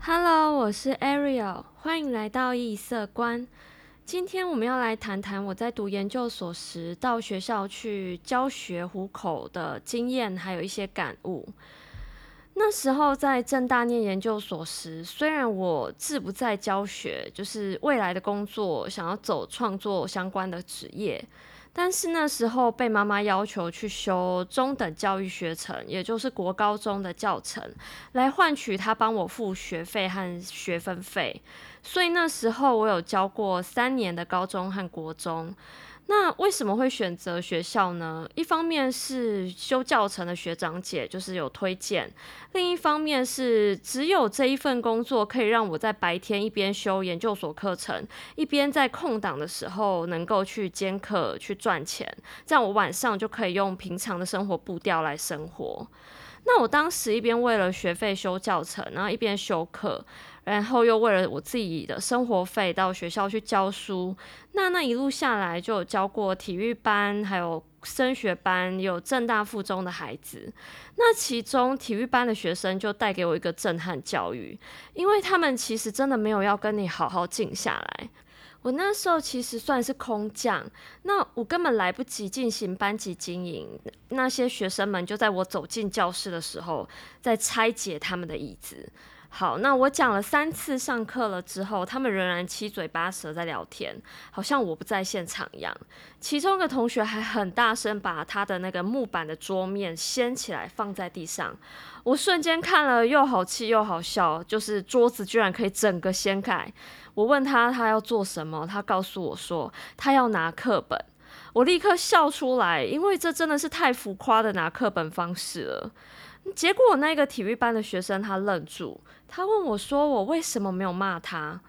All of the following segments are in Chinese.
Hello，我是 Ariel，欢迎来到异色观。今天我们要来谈谈我在读研究所时到学校去教学虎口的经验，还有一些感悟。那时候在正大念研究所时，虽然我志不在教学，就是未来的工作想要走创作相关的职业。但是那时候被妈妈要求去修中等教育学程，也就是国高中的教程，来换取她帮我付学费和学分费。所以那时候我有教过三年的高中和国中。那为什么会选择学校呢？一方面是修教程的学长姐就是有推荐，另一方面是只有这一份工作可以让我在白天一边修研究所课程，一边在空档的时候能够去兼课去赚钱，这样我晚上就可以用平常的生活步调来生活。那我当时一边为了学费修教程，然后一边修课。然后又为了我自己的生活费到学校去教书，那那一路下来就有教过体育班，还有升学班，有正大附中的孩子。那其中体育班的学生就带给我一个震撼教育，因为他们其实真的没有要跟你好好静下来。我那时候其实算是空降，那我根本来不及进行班级经营，那些学生们就在我走进教室的时候，在拆解他们的椅子。好，那我讲了三次上课了之后，他们仍然七嘴八舌在聊天，好像我不在现场一样。其中一个同学还很大声把他的那个木板的桌面掀起来放在地上，我瞬间看了又好气又好笑，就是桌子居然可以整个掀开。我问他他要做什么，他告诉我说他要拿课本，我立刻笑出来，因为这真的是太浮夸的拿课本方式了。结果那个体育班的学生他愣住，他问我说：“我为什么没有骂他？”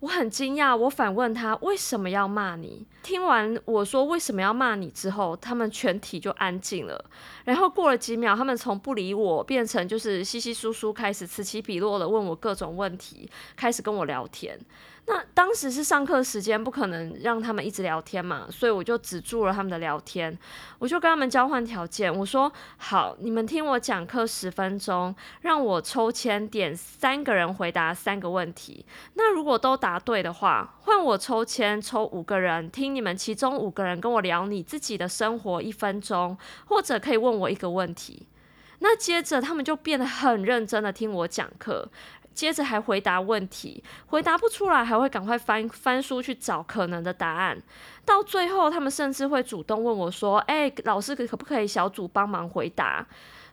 我很惊讶，我反问他：“为什么要骂你？”听完我说为什么要骂你之后，他们全体就安静了。然后过了几秒，他们从不理我变成就是稀稀疏疏，开始此起彼落的问我各种问题，开始跟我聊天。那当时是上课时间，不可能让他们一直聊天嘛，所以我就止住了他们的聊天。我就跟他们交换条件，我说：好，你们听我讲课十分钟，让我抽签点三个人回答三个问题。那如果都答对的话，换我抽签抽五个人，听你们其中五个人跟我聊你自己的生活一分钟，或者可以问我一个问题。那接着他们就变得很认真的听我讲课。接着还回答问题，回答不出来还会赶快翻翻书去找可能的答案。到最后，他们甚至会主动问我说：“哎，老师可可不可以小组帮忙回答？”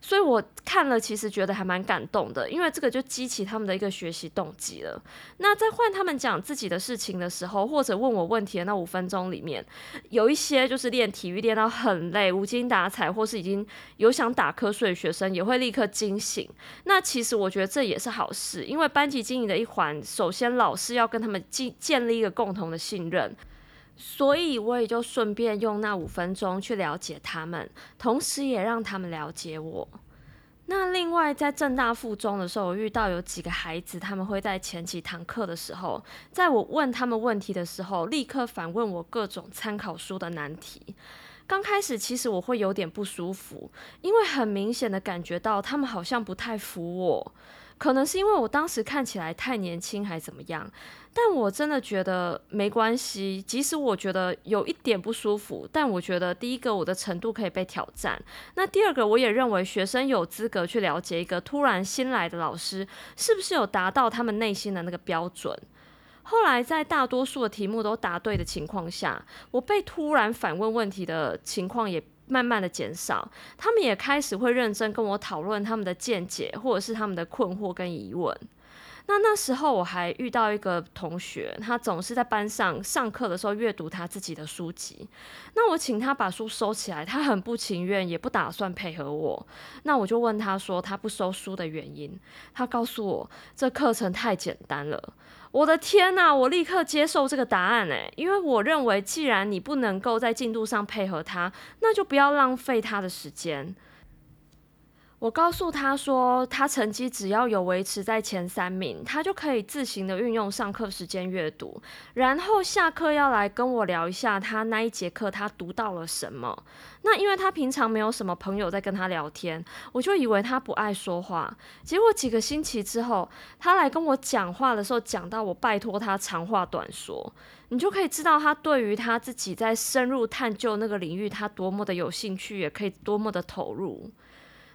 所以我看了，其实觉得还蛮感动的，因为这个就激起他们的一个学习动机了。那在换他们讲自己的事情的时候，或者问我问题的那五分钟里面，有一些就是练体育练到很累、无精打采，或是已经有想打瞌睡的学生，也会立刻惊醒。那其实我觉得这也是好事，因为班级经营的一环，首先老师要跟他们建建立一个共同的信任。所以我也就顺便用那五分钟去了解他们，同时也让他们了解我。那另外在正大附中的时候，我遇到有几个孩子，他们会在前几堂课的时候，在我问他们问题的时候，立刻反问我各种参考书的难题。刚开始其实我会有点不舒服，因为很明显的感觉到他们好像不太服我。可能是因为我当时看起来太年轻，还怎么样？但我真的觉得没关系。即使我觉得有一点不舒服，但我觉得第一个我的程度可以被挑战。那第二个，我也认为学生有资格去了解一个突然新来的老师是不是有达到他们内心的那个标准。后来在大多数的题目都答对的情况下，我被突然反问问题的情况也。慢慢的减少，他们也开始会认真跟我讨论他们的见解，或者是他们的困惑跟疑问。那那时候我还遇到一个同学，他总是在班上上课的时候阅读他自己的书籍。那我请他把书收起来，他很不情愿，也不打算配合我。那我就问他说他不收书的原因，他告诉我这课程太简单了。我的天呐！我立刻接受这个答案诶，因为我认为，既然你不能够在进度上配合他，那就不要浪费他的时间。我告诉他说，他成绩只要有维持在前三名，他就可以自行的运用上课时间阅读，然后下课要来跟我聊一下他那一节课他读到了什么。那因为他平常没有什么朋友在跟他聊天，我就以为他不爱说话。结果几个星期之后，他来跟我讲话的时候，讲到我拜托他长话短说，你就可以知道他对于他自己在深入探究那个领域，他多么的有兴趣，也可以多么的投入。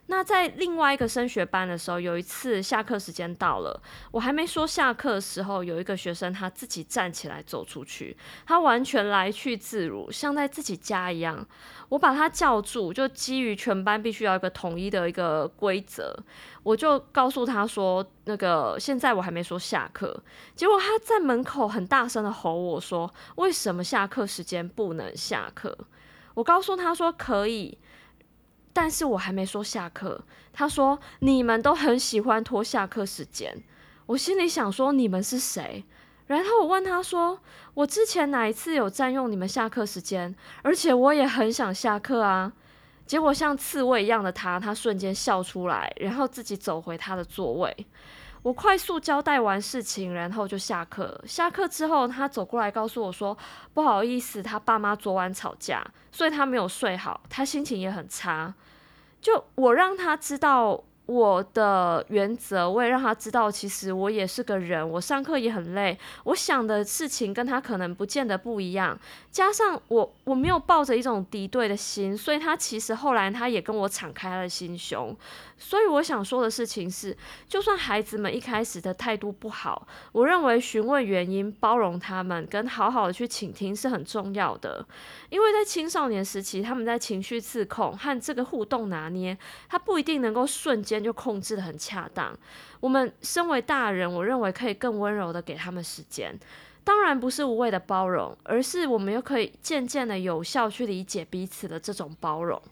那在另外一个升学班的时候，有一次下课时间到了，我还没说下课的时候，有一个学生他自己站起来走出去，他完全来去自如，像在自己家一样。我把他叫住，就基于全班必须要一个统一的一个规则，我就告诉他说：“那个现在我还没说下课。”结果他在门口很大声的吼我说：“为什么下课时间不能下课？”我告诉他说：“可以。”但是我还没说下课，他说你们都很喜欢拖下课时间，我心里想说你们是谁？然后我问他说，我之前哪一次有占用你们下课时间？而且我也很想下课啊。结果像刺猬一样的他，他瞬间笑出来，然后自己走回他的座位。我快速交代完事情，然后就下课。下课之后，他走过来告诉我说：“不好意思，他爸妈昨晚吵架，所以他没有睡好，他心情也很差。”就我让他知道。我的原则，我也让他知道，其实我也是个人，我上课也很累，我想的事情跟他可能不见得不一样。加上我我没有抱着一种敌对的心，所以他其实后来他也跟我敞开了心胸。所以我想说的事情是，就算孩子们一开始的态度不好，我认为询问原因、包容他们，跟好好的去倾听是很重要的。因为在青少年时期，他们在情绪自控和这个互动拿捏，他不一定能够瞬间就控制的很恰当。我们身为大人，我认为可以更温柔的给他们时间。当然不是无谓的包容，而是我们又可以渐渐的有效去理解彼此的这种包容。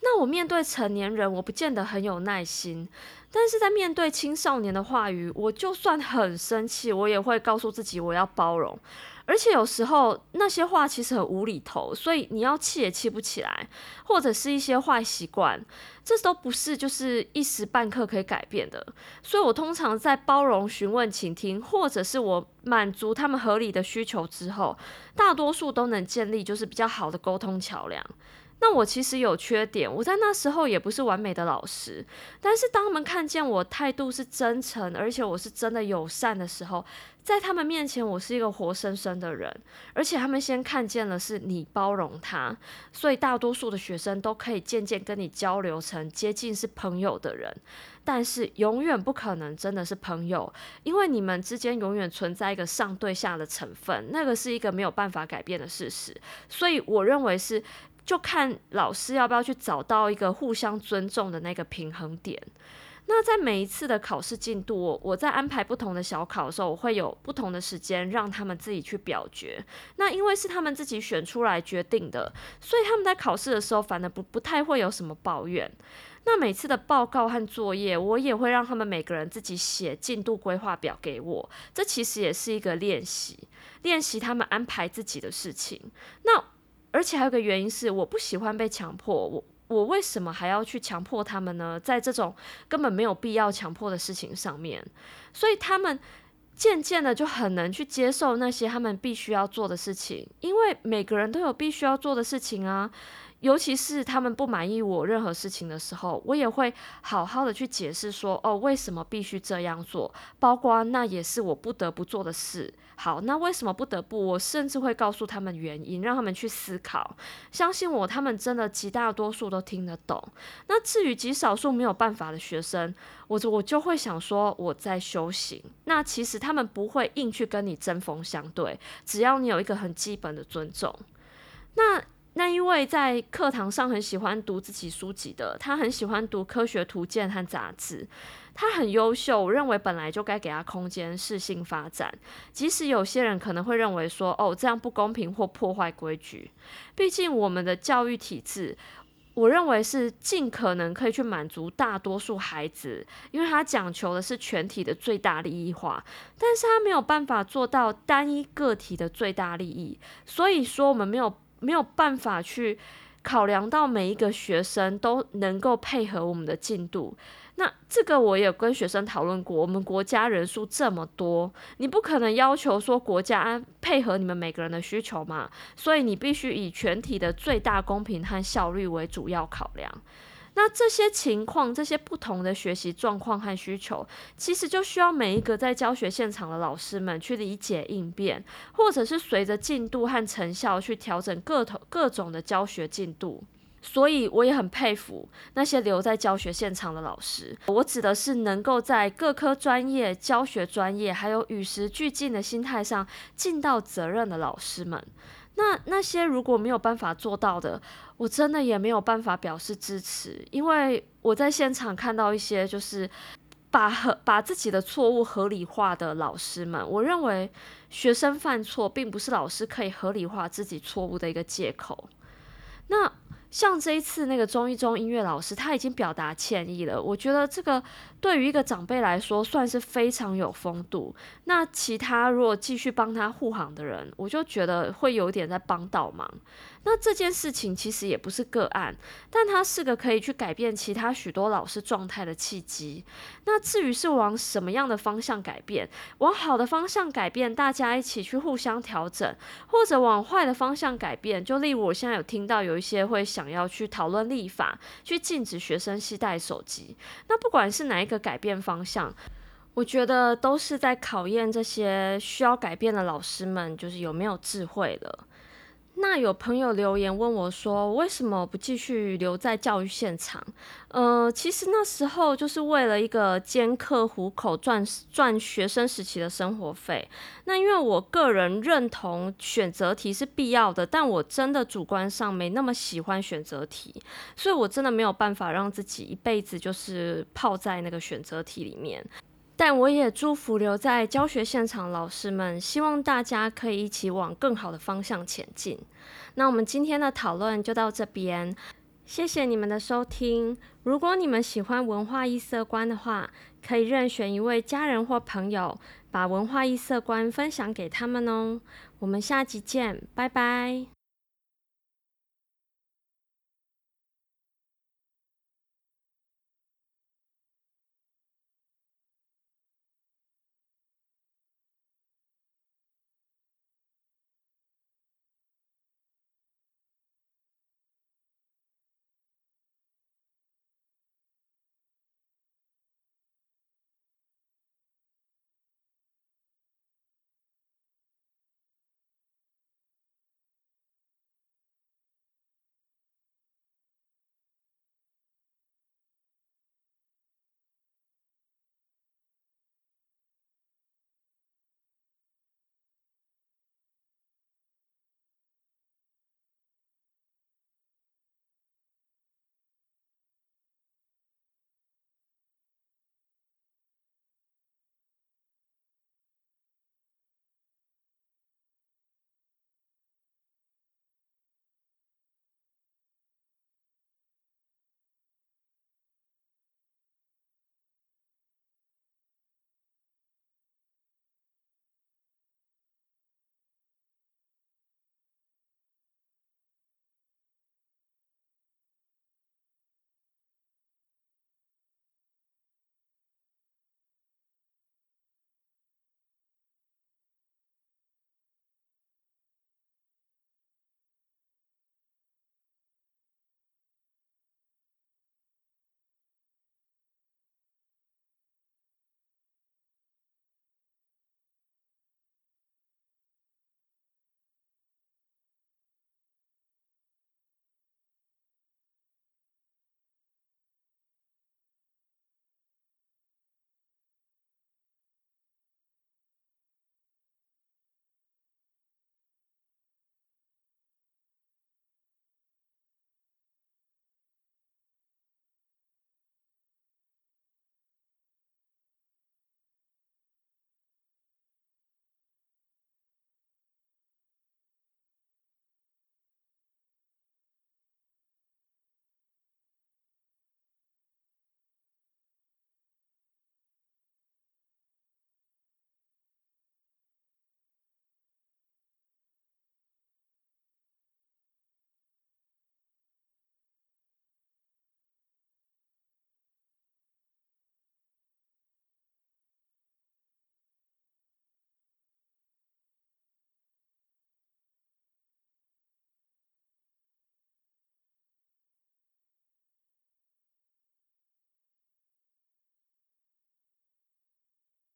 那我面对成年人，我不见得很有耐心，但是在面对青少年的话语，我就算很生气，我也会告诉自己我要包容。而且有时候那些话其实很无厘头，所以你要气也气不起来，或者是一些坏习惯，这都不是就是一时半刻可以改变的。所以我通常在包容、询问、倾听，或者是我满足他们合理的需求之后，大多数都能建立就是比较好的沟通桥梁。那我其实有缺点，我在那时候也不是完美的老师，但是当他们看见我态度是真诚，而且我是真的友善的时候，在他们面前我是一个活生生的人，而且他们先看见了是你包容他，所以大多数的学生都可以渐渐跟你交流成接近是朋友的人，但是永远不可能真的是朋友，因为你们之间永远存在一个上对下的成分，那个是一个没有办法改变的事实，所以我认为是。就看老师要不要去找到一个互相尊重的那个平衡点。那在每一次的考试进度，我我在安排不同的小考的时候，我会有不同的时间让他们自己去表决。那因为是他们自己选出来决定的，所以他们在考试的时候反而不不太会有什么抱怨。那每次的报告和作业，我也会让他们每个人自己写进度规划表给我。这其实也是一个练习，练习他们安排自己的事情。那。而且还有个原因是，我不喜欢被强迫。我我为什么还要去强迫他们呢？在这种根本没有必要强迫的事情上面，所以他们渐渐的就很能去接受那些他们必须要做的事情，因为每个人都有必须要做的事情啊。尤其是他们不满意我任何事情的时候，我也会好好的去解释说，哦，为什么必须这样做，包括那也是我不得不做的事。好，那为什么不得不？我甚至会告诉他们原因，让他们去思考。相信我，他们真的极大多数都听得懂。那至于极少数没有办法的学生，我我就会想说我在修行。那其实他们不会硬去跟你针锋相对，只要你有一个很基本的尊重。那。那因为在课堂上很喜欢读自己书籍的，他很喜欢读科学图鉴和杂志，他很优秀，我认为本来就该给他空间适性发展。即使有些人可能会认为说，哦，这样不公平或破坏规矩，毕竟我们的教育体制，我认为是尽可能可以去满足大多数孩子，因为他讲求的是全体的最大利益化，但是他没有办法做到单一个体的最大利益，所以说我们没有。没有办法去考量到每一个学生都能够配合我们的进度。那这个我也跟学生讨论过，我们国家人数这么多，你不可能要求说国家配合你们每个人的需求嘛，所以你必须以全体的最大公平和效率为主要考量。那这些情况，这些不同的学习状况和需求，其实就需要每一个在教学现场的老师们去理解应变，或者是随着进度和成效去调整各头各种的教学进度。所以我也很佩服那些留在教学现场的老师。我指的是能够在各科专业、教学专业，还有与时俱进的心态上尽到责任的老师们。那那些如果没有办法做到的，我真的也没有办法表示支持，因为我在现场看到一些就是把合把自己的错误合理化的老师们。我认为学生犯错并不是老师可以合理化自己错误的一个借口。那。像这一次那个中一中音乐老师，他已经表达歉意了。我觉得这个对于一个长辈来说，算是非常有风度。那其他如果继续帮他护航的人，我就觉得会有点在帮倒忙。那这件事情其实也不是个案，但它是个可以去改变其他许多老师状态的契机。那至于是往什么样的方向改变，往好的方向改变，大家一起去互相调整，或者往坏的方向改变，就例如我现在有听到有一些会想要去讨论立法，去禁止学生携带手机。那不管是哪一一个改变方向，我觉得都是在考验这些需要改变的老师们，就是有没有智慧了。那有朋友留言问我说：“为什么不继续留在教育现场？”呃，其实那时候就是为了一个兼课糊口，赚赚学生时期的生活费。那因为我个人认同选择题是必要的，但我真的主观上没那么喜欢选择题，所以我真的没有办法让自己一辈子就是泡在那个选择题里面。但我也祝福留在教学现场老师们，希望大家可以一起往更好的方向前进。那我们今天的讨论就到这边，谢谢你们的收听。如果你们喜欢文化异色观的话，可以任选一位家人或朋友，把文化异色观分享给他们哦。我们下集见，拜拜。